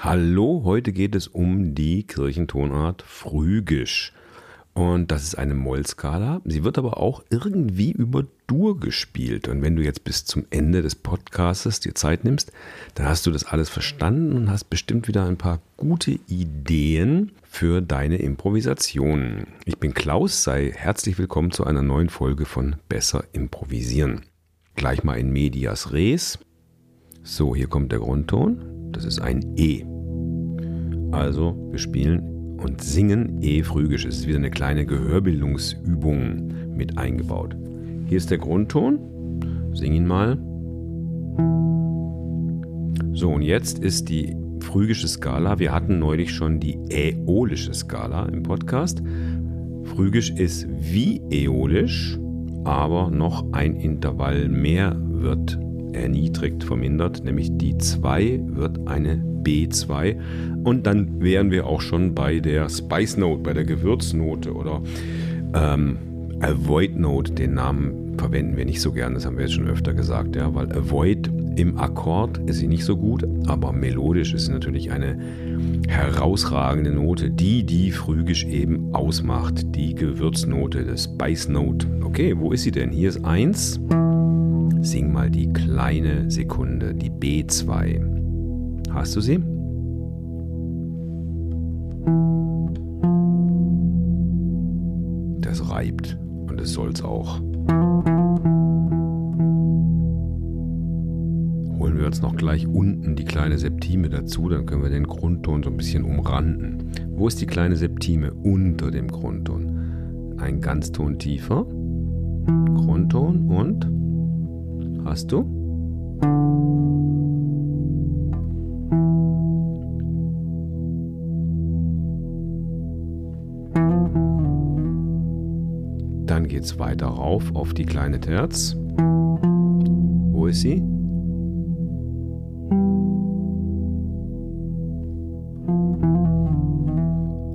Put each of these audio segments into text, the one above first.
Hallo, heute geht es um die Kirchentonart Phrygisch. Und das ist eine Mollskala. Sie wird aber auch irgendwie über Dur gespielt. Und wenn du jetzt bis zum Ende des Podcasts dir Zeit nimmst, dann hast du das alles verstanden und hast bestimmt wieder ein paar gute Ideen für deine Improvisationen. Ich bin Klaus, sei herzlich willkommen zu einer neuen Folge von Besser improvisieren. Gleich mal in Medias Res. So, hier kommt der Grundton. Das ist ein E. Also, wir spielen und singen E-Phrygisch. Es ist wieder eine kleine Gehörbildungsübung mit eingebaut. Hier ist der Grundton. Sing ihn mal. So, und jetzt ist die phrygische Skala. Wir hatten neulich schon die äolische Skala im Podcast. Phrygisch ist wie äolisch, aber noch ein Intervall mehr wird erniedrigt, vermindert, nämlich die 2 wird eine B2 und dann wären wir auch schon bei der Spice Note, bei der Gewürznote oder ähm, Avoid Note, den Namen verwenden wir nicht so gern, das haben wir jetzt schon öfter gesagt, ja, weil Avoid im Akkord ist sie nicht so gut, aber melodisch ist sie natürlich eine herausragende Note, die die phrygisch eben ausmacht, die Gewürznote, das Spice Note. Okay, wo ist sie denn? Hier ist 1. Sing mal die kleine Sekunde, die B2. Hast du sie? Das reibt und es soll's auch. Holen wir uns noch gleich unten die kleine Septime dazu, dann können wir den Grundton so ein bisschen umranden. Wo ist die kleine Septime? Unter dem Grundton. Ein Ganzton tiefer. Grundton und Hast du? Dann geht es weiter rauf auf die kleine Terz. Wo ist sie?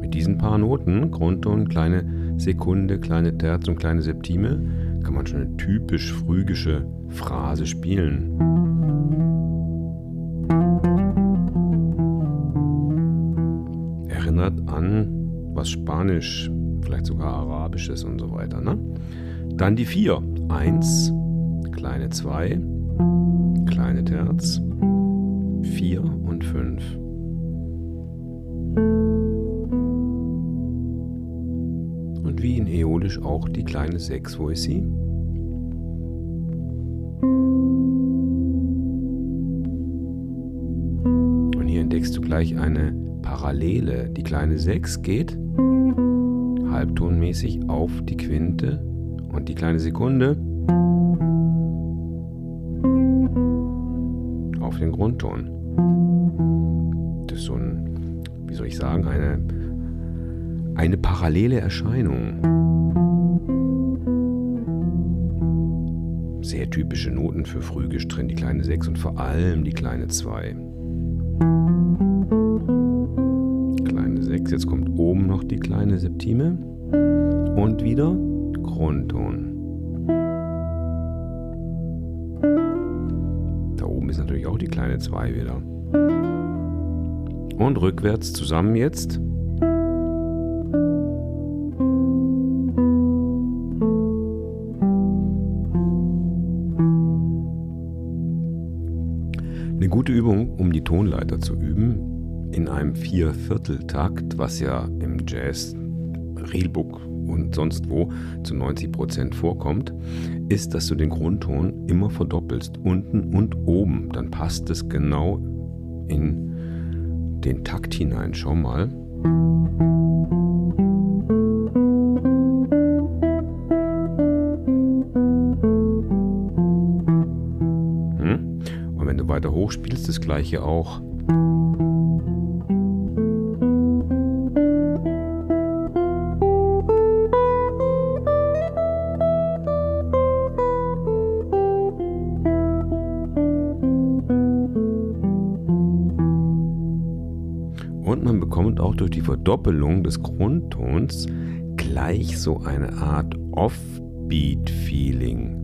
Mit diesen paar Noten, Grundton, kleine Sekunde, kleine Terz und kleine Septime, man schon eine typisch phrygische Phrase spielen. Erinnert an was Spanisch, vielleicht sogar Arabisches und so weiter. Ne? Dann die vier. Eins, kleine zwei, kleine Terz, vier und fünf. Und wie in Äolisch auch die kleine sechs. Wo ist sie? Gleich eine Parallele. Die kleine 6 geht halbtonmäßig auf die Quinte und die kleine Sekunde auf den Grundton. Das ist so ein, wie soll ich sagen, eine, eine parallele Erscheinung. Sehr typische Noten für drin, die kleine 6 und vor allem die kleine 2. Kleine 6, jetzt kommt oben noch die kleine Septime und wieder Grundton. Da oben ist natürlich auch die kleine 2 wieder. Und rückwärts zusammen jetzt. Eine gute Übung, um die Tonleiter zu üben, in einem Viervierteltakt, was ja im Jazz, Reelbook und sonst wo zu 90% vorkommt, ist, dass du den Grundton immer verdoppelst, unten und oben. Dann passt es genau in den Takt hinein. Schau mal. weiter hoch spielst, das gleiche auch. Durch die Verdoppelung des Grundtons gleich so eine Art Offbeat-Feeling.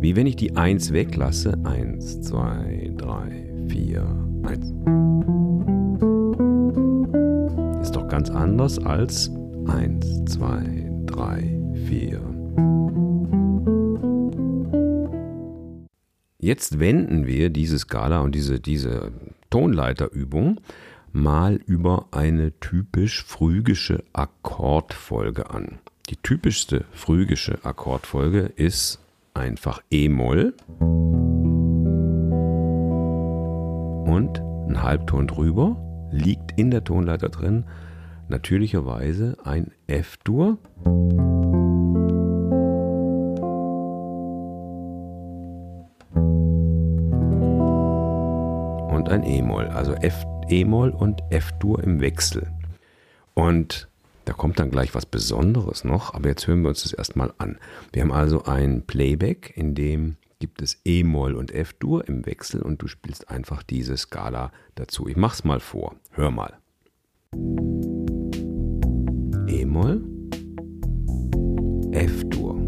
Wie wenn ich die 1 weglasse. 1, 2, 3, 4, 1. ganz anders als 1, 2, 3, 4. Jetzt wenden wir diese Skala und diese, diese Tonleiterübung mal über eine typisch phrygische Akkordfolge an. Die typischste phrygische Akkordfolge ist einfach E-Moll und ein Halbton drüber liegt in der Tonleiter drin natürlicherweise ein F-Dur. Und ein E-Moll, also F, E-Moll und F-Dur im Wechsel. Und da kommt dann gleich was Besonderes noch, aber jetzt hören wir uns das erstmal an. Wir haben also ein Playback, in dem gibt es E-Moll und F-Dur im Wechsel und du spielst einfach diese Skala dazu. Ich mach's mal vor. Hör mal. E-Moll, F-Dur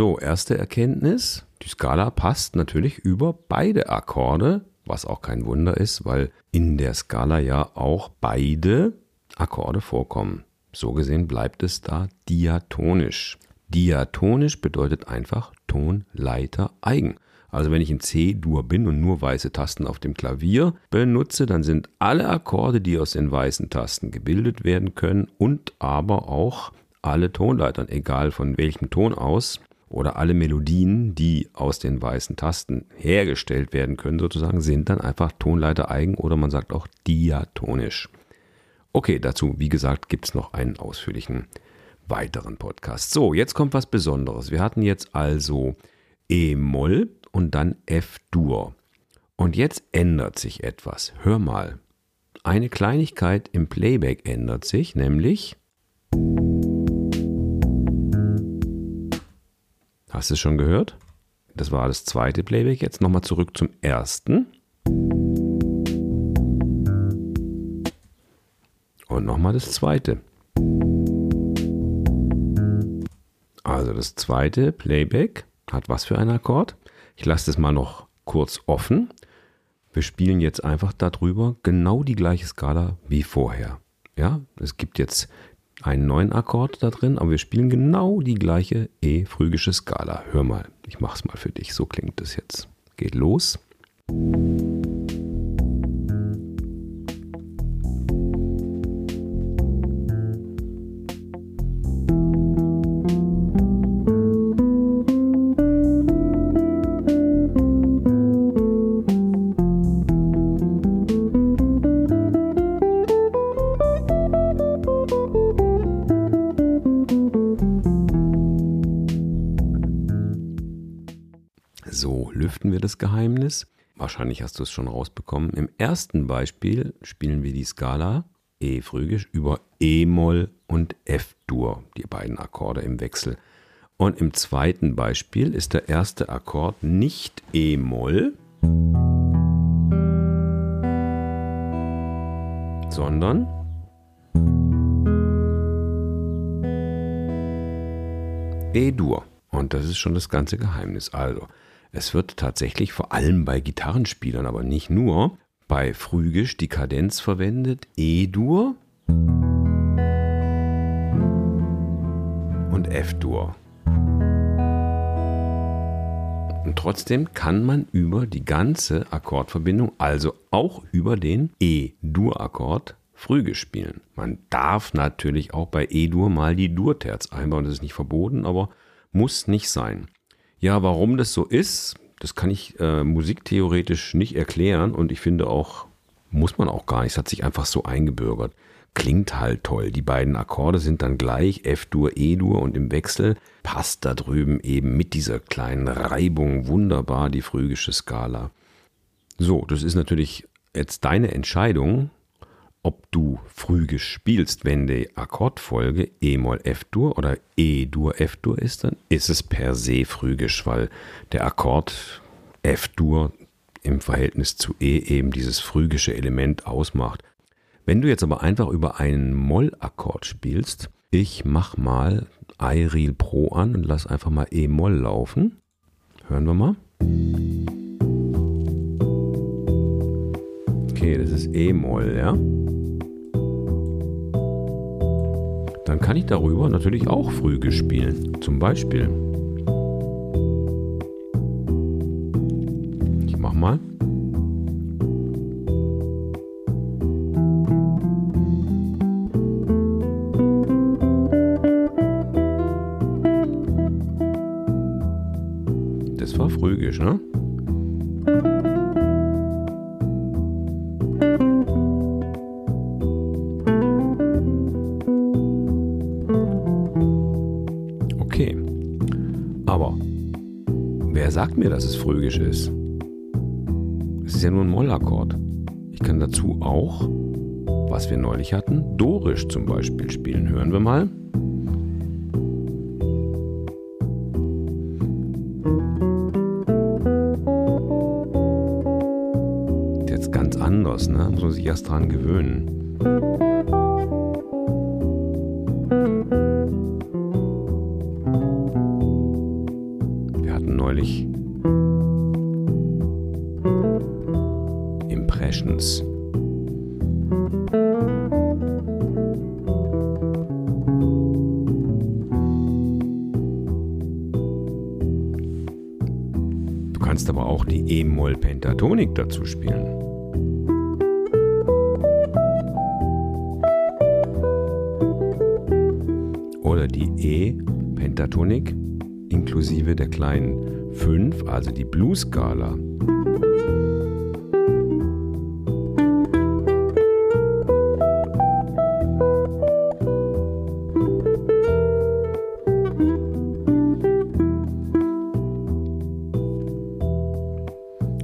So, erste Erkenntnis. Die Skala passt natürlich über beide Akkorde, was auch kein Wunder ist, weil in der Skala ja auch beide Akkorde vorkommen. So gesehen bleibt es da diatonisch. Diatonisch bedeutet einfach Tonleiter eigen. Also wenn ich in C-Dur bin und nur weiße Tasten auf dem Klavier benutze, dann sind alle Akkorde, die aus den weißen Tasten gebildet werden können und aber auch alle Tonleitern, egal von welchem Ton aus, oder alle Melodien, die aus den weißen Tasten hergestellt werden können, sozusagen, sind dann einfach Tonleiter eigen oder man sagt auch diatonisch. Okay, dazu, wie gesagt, gibt es noch einen ausführlichen weiteren Podcast. So, jetzt kommt was Besonderes. Wir hatten jetzt also E-Moll und dann F-Dur. Und jetzt ändert sich etwas. Hör mal. Eine Kleinigkeit im Playback ändert sich, nämlich Hast du es schon gehört? Das war das zweite Playback. Jetzt nochmal zurück zum ersten. Und nochmal das zweite. Also das zweite Playback hat was für einen Akkord? Ich lasse das mal noch kurz offen. Wir spielen jetzt einfach darüber genau die gleiche Skala wie vorher. Ja, es gibt jetzt einen neuen Akkord da drin, aber wir spielen genau die gleiche E-phrygische Skala. Hör mal, ich mach's mal für dich. So klingt es jetzt. Geht los. Wahrscheinlich hast du es schon rausbekommen. Im ersten Beispiel spielen wir die Skala E-Phrygisch über E-Moll und F-Dur, die beiden Akkorde im Wechsel. Und im zweiten Beispiel ist der erste Akkord nicht E-Moll, sondern E-Dur. Und das ist schon das ganze Geheimnis. Also, es wird tatsächlich vor allem bei Gitarrenspielern, aber nicht nur, bei Phrygisch die Kadenz verwendet E-Dur und F-Dur. Und trotzdem kann man über die ganze Akkordverbindung, also auch über den E-Dur-Akkord, Phrygisch spielen. Man darf natürlich auch bei E-Dur mal die Dur-Terz einbauen, das ist nicht verboten, aber muss nicht sein. Ja, warum das so ist, das kann ich äh, musiktheoretisch nicht erklären und ich finde auch, muss man auch gar nicht, es hat sich einfach so eingebürgert. Klingt halt toll. Die beiden Akkorde sind dann gleich, F-Dur, E-Dur und im Wechsel passt da drüben eben mit dieser kleinen Reibung wunderbar die phrygische Skala. So, das ist natürlich jetzt deine Entscheidung, ob du phrygisch spielst, wenn die Akkordfolge E-Moll F-Dur oder E-Dur F-Dur ist, dann ist es per se phrygisch, weil der Akkord F-Dur im Verhältnis zu E eben dieses phrygische Element ausmacht. Wenn du jetzt aber einfach über einen Moll-Akkord spielst, ich mach mal iReal Pro an und lass einfach mal E-Moll laufen. Hören wir mal. Okay, das ist E-Moll, ja. Dann kann ich darüber natürlich auch Früge spielen. Zum Beispiel. Ich mach mal. Mir, dass es phrygisch ist? Es ist ja nur ein Mollakkord. Ich kann dazu auch, was wir neulich hatten, dorisch zum Beispiel spielen. Hören wir mal. Jetzt ganz anders, ne? Muss man sich erst dran gewöhnen. Wir hatten neulich Impressions. Du kannst aber auch die E-Moll-Pentatonik dazu spielen. Oder die E-Pentatonik inklusive der kleinen 5, also die Blues-Skala.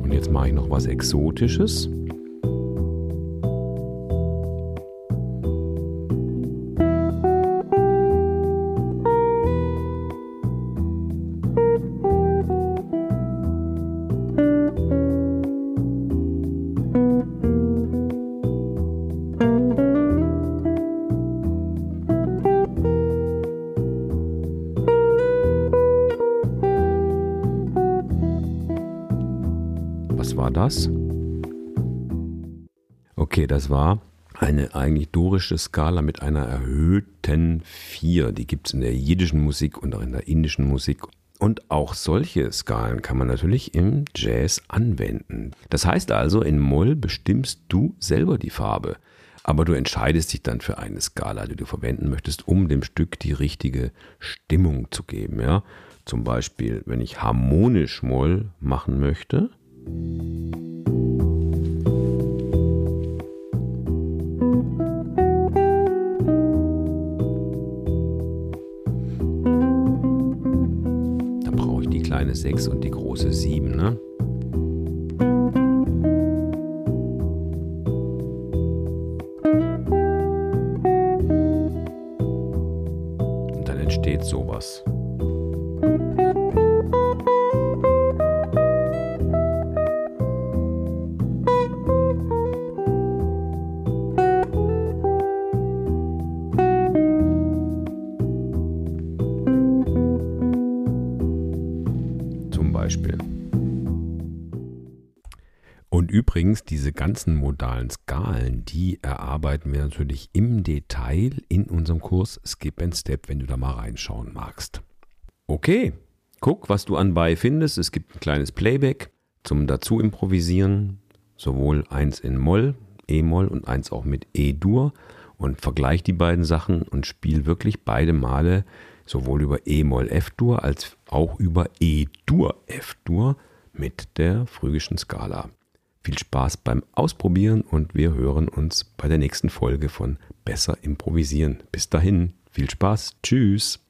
Und jetzt mache ich noch was Exotisches. Das? Okay, das war eine eigentlich dorische Skala mit einer erhöhten 4. Die gibt es in der jiddischen Musik und auch in der indischen Musik. Und auch solche Skalen kann man natürlich im Jazz anwenden. Das heißt also, in Moll bestimmst du selber die Farbe. Aber du entscheidest dich dann für eine Skala, die du verwenden möchtest, um dem Stück die richtige Stimmung zu geben. Ja? Zum Beispiel, wenn ich harmonisch Moll machen möchte, dann brauche ich die kleine 6 und die große 7. Ne? Übrigens, diese ganzen modalen Skalen, die erarbeiten wir natürlich im Detail in unserem Kurs Skip and Step, wenn du da mal reinschauen magst. Okay, guck, was du anbei findest. Es gibt ein kleines Playback zum dazu improvisieren, sowohl eins in Moll, E-Moll und eins auch mit E-Dur und vergleich die beiden Sachen und spiel wirklich beide Male sowohl über E-Moll F-Dur als auch über E-Dur F-Dur mit der phrygischen Skala. Viel Spaß beim Ausprobieren und wir hören uns bei der nächsten Folge von Besser improvisieren. Bis dahin, viel Spaß, tschüss.